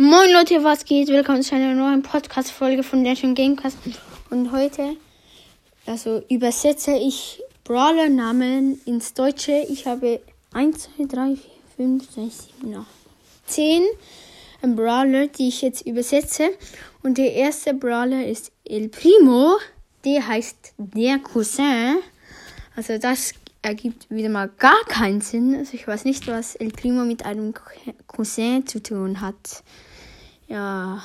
Moin Leute, was geht? Willkommen zu einer neuen Podcast-Folge von Legend Gamecast. Und heute, also übersetze ich Brawler-Namen ins Deutsche. Ich habe 1, 2, 3, 4, 5, 6, 7, 8, 10 Brawler, die ich jetzt übersetze. Und der erste Brawler ist El Primo. Der heißt der Cousin. Also das ergibt wieder mal gar keinen Sinn. Also ich weiß nicht, was El Primo mit einem Cousin zu tun hat. Ja,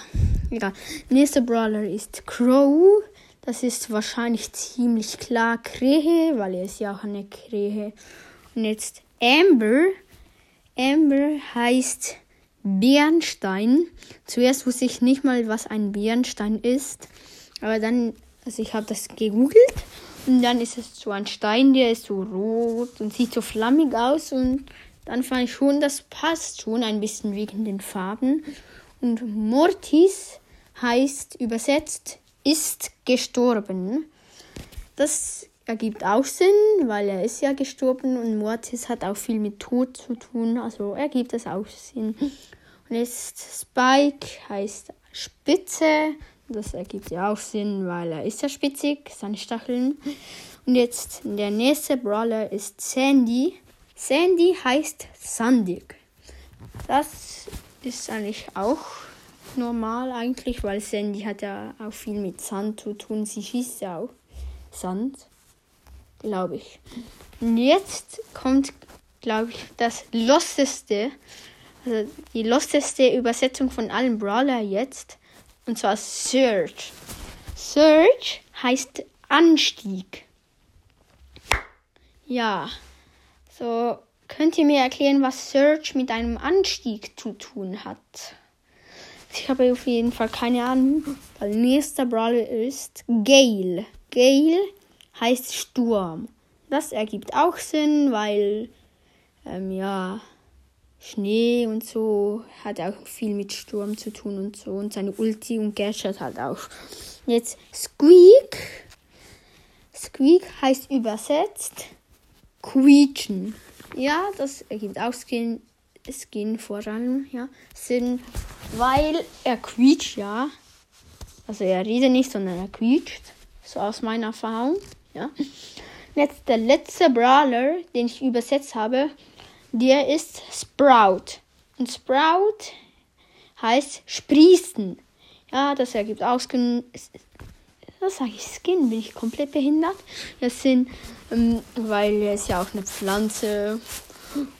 egal. Nächster Brawler ist Crow. Das ist wahrscheinlich ziemlich klar Krähe, weil er ist ja auch eine Krähe. Und jetzt Amber. Amber heißt Bernstein. Zuerst wusste ich nicht mal, was ein Bernstein ist. Aber dann, also ich habe das gegoogelt. Und dann ist es so ein Stein, der ist so rot und sieht so flammig aus. Und dann fand ich schon, das passt schon ein bisschen wegen den Farben. Und Mortis heißt übersetzt ist gestorben. Das ergibt auch Sinn, weil er ist ja gestorben und Mortis hat auch viel mit Tod zu tun. Also ergibt das auch Sinn. Und jetzt Spike heißt Spitze. Das ergibt ja auch Sinn, weil er ist ja spitzig, seine Stacheln. Und jetzt der nächste Brawler ist Sandy. Sandy heißt sandig. Das ist eigentlich auch normal eigentlich, weil Sandy hat ja auch viel mit Sand zu tun. Sie schießt ja auch Sand, glaube ich. Und jetzt kommt, glaube ich, das losteste, also die losteste Übersetzung von allen Brawler jetzt. Und zwar Search. Search heißt Anstieg. Ja, so Könnt ihr mir erklären, was Search mit einem Anstieg zu tun hat? Ich habe auf jeden Fall keine Ahnung, weil nächster Brawler ist Gale. Gale heißt Sturm. Das ergibt auch Sinn, weil, ähm, ja, Schnee und so hat auch viel mit Sturm zu tun und so. Und seine Ulti und Gadget halt auch. Jetzt Squeak. Squeak heißt übersetzt quietschen. Ja, das ergibt auch Skin, Skin vor allem, ja, Sinn, weil er quietscht, ja. Also er redet nicht, sondern er quietscht. So aus meiner Erfahrung, ja. Jetzt der letzte Brawler, den ich übersetzt habe, der ist Sprout. Und Sprout heißt sprießen. Ja, das ergibt auch Skin. Was sage ich? Skin? Bin ich komplett behindert? Das sind ähm, weil er ist ja auch eine Pflanze.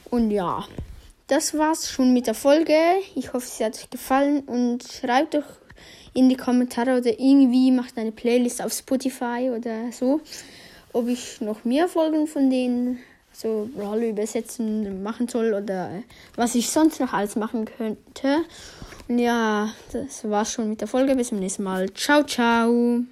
Und ja, das war's schon mit der Folge. Ich hoffe, sie hat euch gefallen und schreibt doch in die Kommentare oder irgendwie macht eine Playlist auf Spotify oder so, ob ich noch mehr Folgen von denen so Rolle übersetzen machen soll oder was ich sonst noch alles machen könnte. Und ja, das war's schon mit der Folge. Bis zum nächsten Mal. Ciao, ciao.